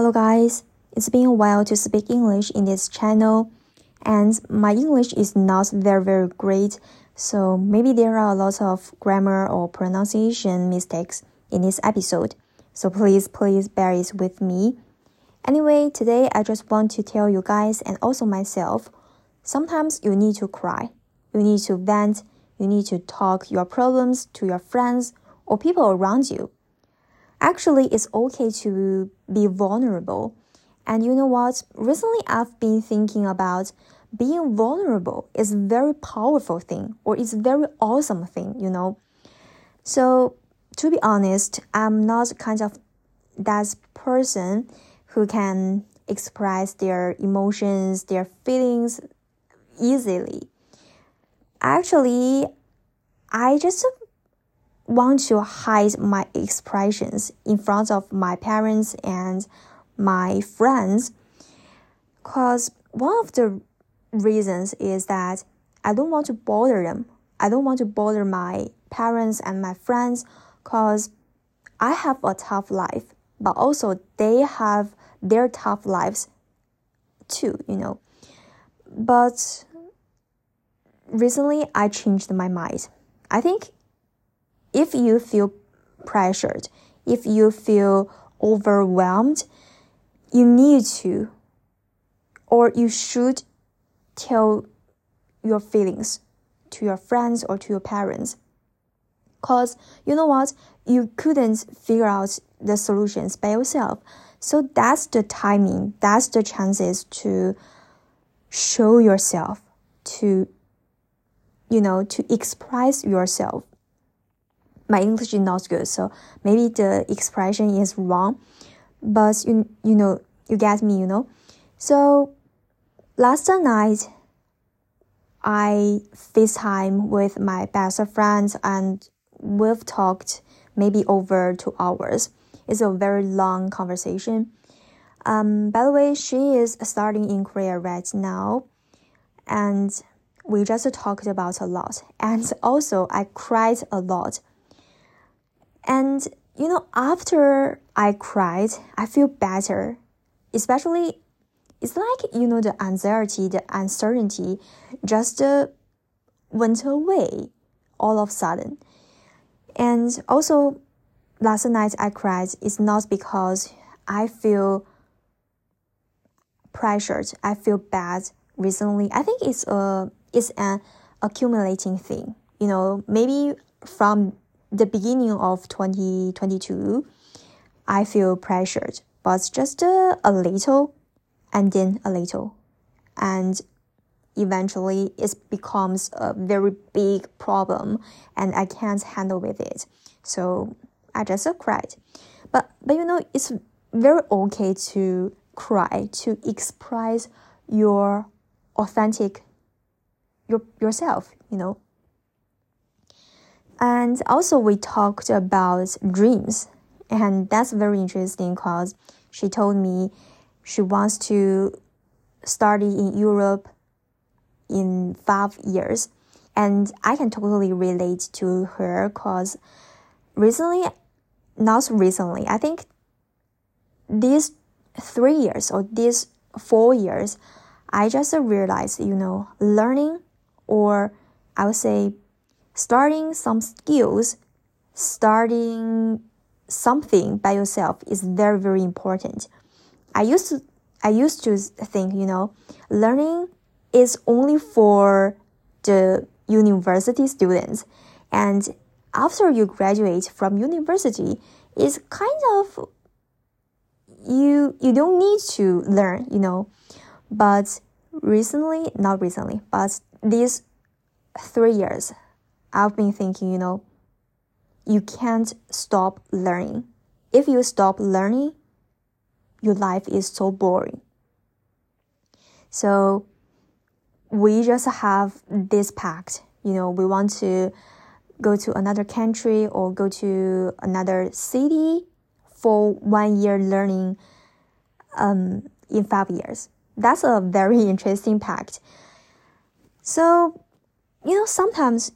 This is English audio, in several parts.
Hello, guys. It's been a while to speak English in this channel, and my English is not very, very great, so maybe there are a lot of grammar or pronunciation mistakes in this episode. So please, please bear it with me. Anyway, today I just want to tell you guys and also myself sometimes you need to cry, you need to vent, you need to talk your problems to your friends or people around you. Actually, it's okay to be vulnerable. And you know what? Recently, I've been thinking about being vulnerable is a very powerful thing or it's a very awesome thing, you know. So, to be honest, I'm not kind of that person who can express their emotions, their feelings easily. Actually, I just want to hide my expressions in front of my parents and my friends because one of the reasons is that I don't want to bother them. I don't want to bother my parents and my friends because I have a tough life, but also they have their tough lives too, you know. But recently I changed my mind. I think if you feel pressured, if you feel overwhelmed, you need to or you should tell your feelings to your friends or to your parents. Because you know what? You couldn't figure out the solutions by yourself. So that's the timing, that's the chances to show yourself, to, you know, to express yourself my English is not good, so maybe the expression is wrong. But you you know you get me, you know. So last night I FaceTime with my best friends and we've talked maybe over two hours. It's a very long conversation. Um, by the way, she is starting in Korea right now, and we just talked about a lot. And also, I cried a lot and you know, after I cried, I feel better. Especially, it's like, you know, the anxiety, the uncertainty just uh, went away all of a sudden. And also, last night I cried It's not because I feel pressured, I feel bad recently. I think it's a it's an accumulating thing. You know, maybe from the beginning of 2022, I feel pressured, but just a, a little and then a little. And eventually it becomes a very big problem and I can't handle with it. So I just cried. But, but you know, it's very okay to cry, to express your authentic your, yourself, you know. And also, we talked about dreams, and that's very interesting because she told me she wants to study in Europe in five years. And I can totally relate to her because recently, not recently, I think these three years or these four years, I just realized, you know, learning or I would say starting some skills, starting something by yourself is very, very important. I used to, I used to think, you know, learning is only for the university students. And after you graduate from university, it's kind of, you, you don't need to learn, you know, but recently, not recently, but these three years, I've been thinking, you know, you can't stop learning. If you stop learning, your life is so boring. So we just have this pact, you know, we want to go to another country or go to another city for one year learning um, in five years. That's a very interesting pact. So, you know, sometimes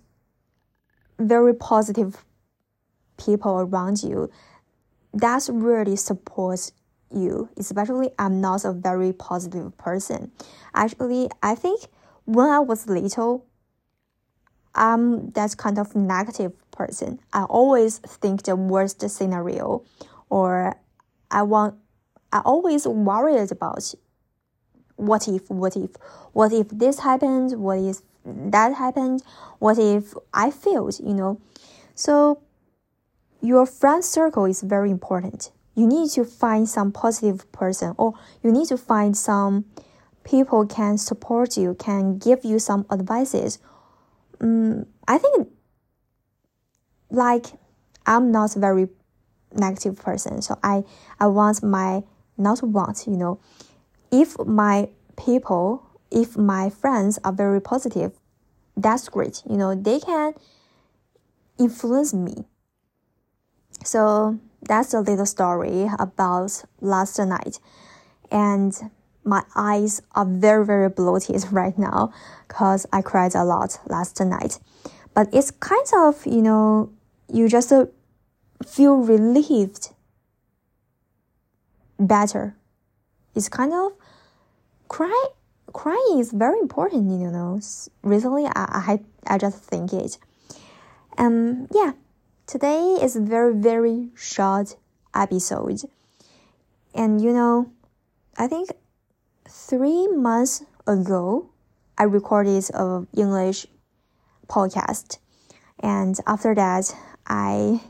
very positive people around you, that really supports you, especially I'm not a very positive person. Actually, I think when I was little, I'm that kind of negative person. I always think the worst scenario, or I want, I always worried about what if, what if, what if this happened, what if that happened, what if I failed, you know. So your friend circle is very important. You need to find some positive person or you need to find some people can support you, can give you some advices. Um, I think like I'm not a very negative person, so I I want my not want you know, if my people, if my friends are very positive, that's great. You know they can influence me. So that's a little story about last night, and my eyes are very very bloated right now because I cried a lot last night. But it's kind of you know you just uh, feel relieved better. It's kind of cry crying is very important, you know. Recently, I I, I just think it. Um, yeah, today is a very very short episode, and you know, I think three months ago, I recorded a English podcast, and after that, I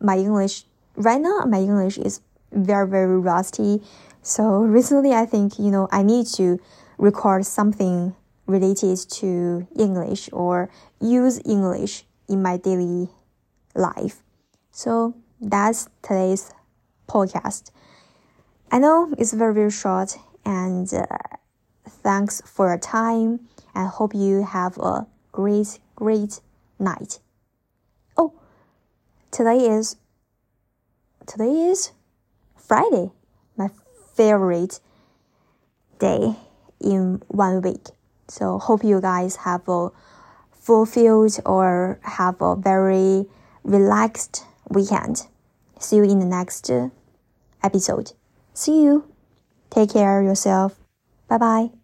my English right now my English is very very rusty. So recently I think you know I need to record something related to English or use English in my daily life. So that's today's podcast. I know it's very very short and uh, thanks for your time. I hope you have a great great night Oh, today is today is Friday, favorite day in one week. So hope you guys have a fulfilled or have a very relaxed weekend. See you in the next episode. See you. Take care of yourself. Bye bye.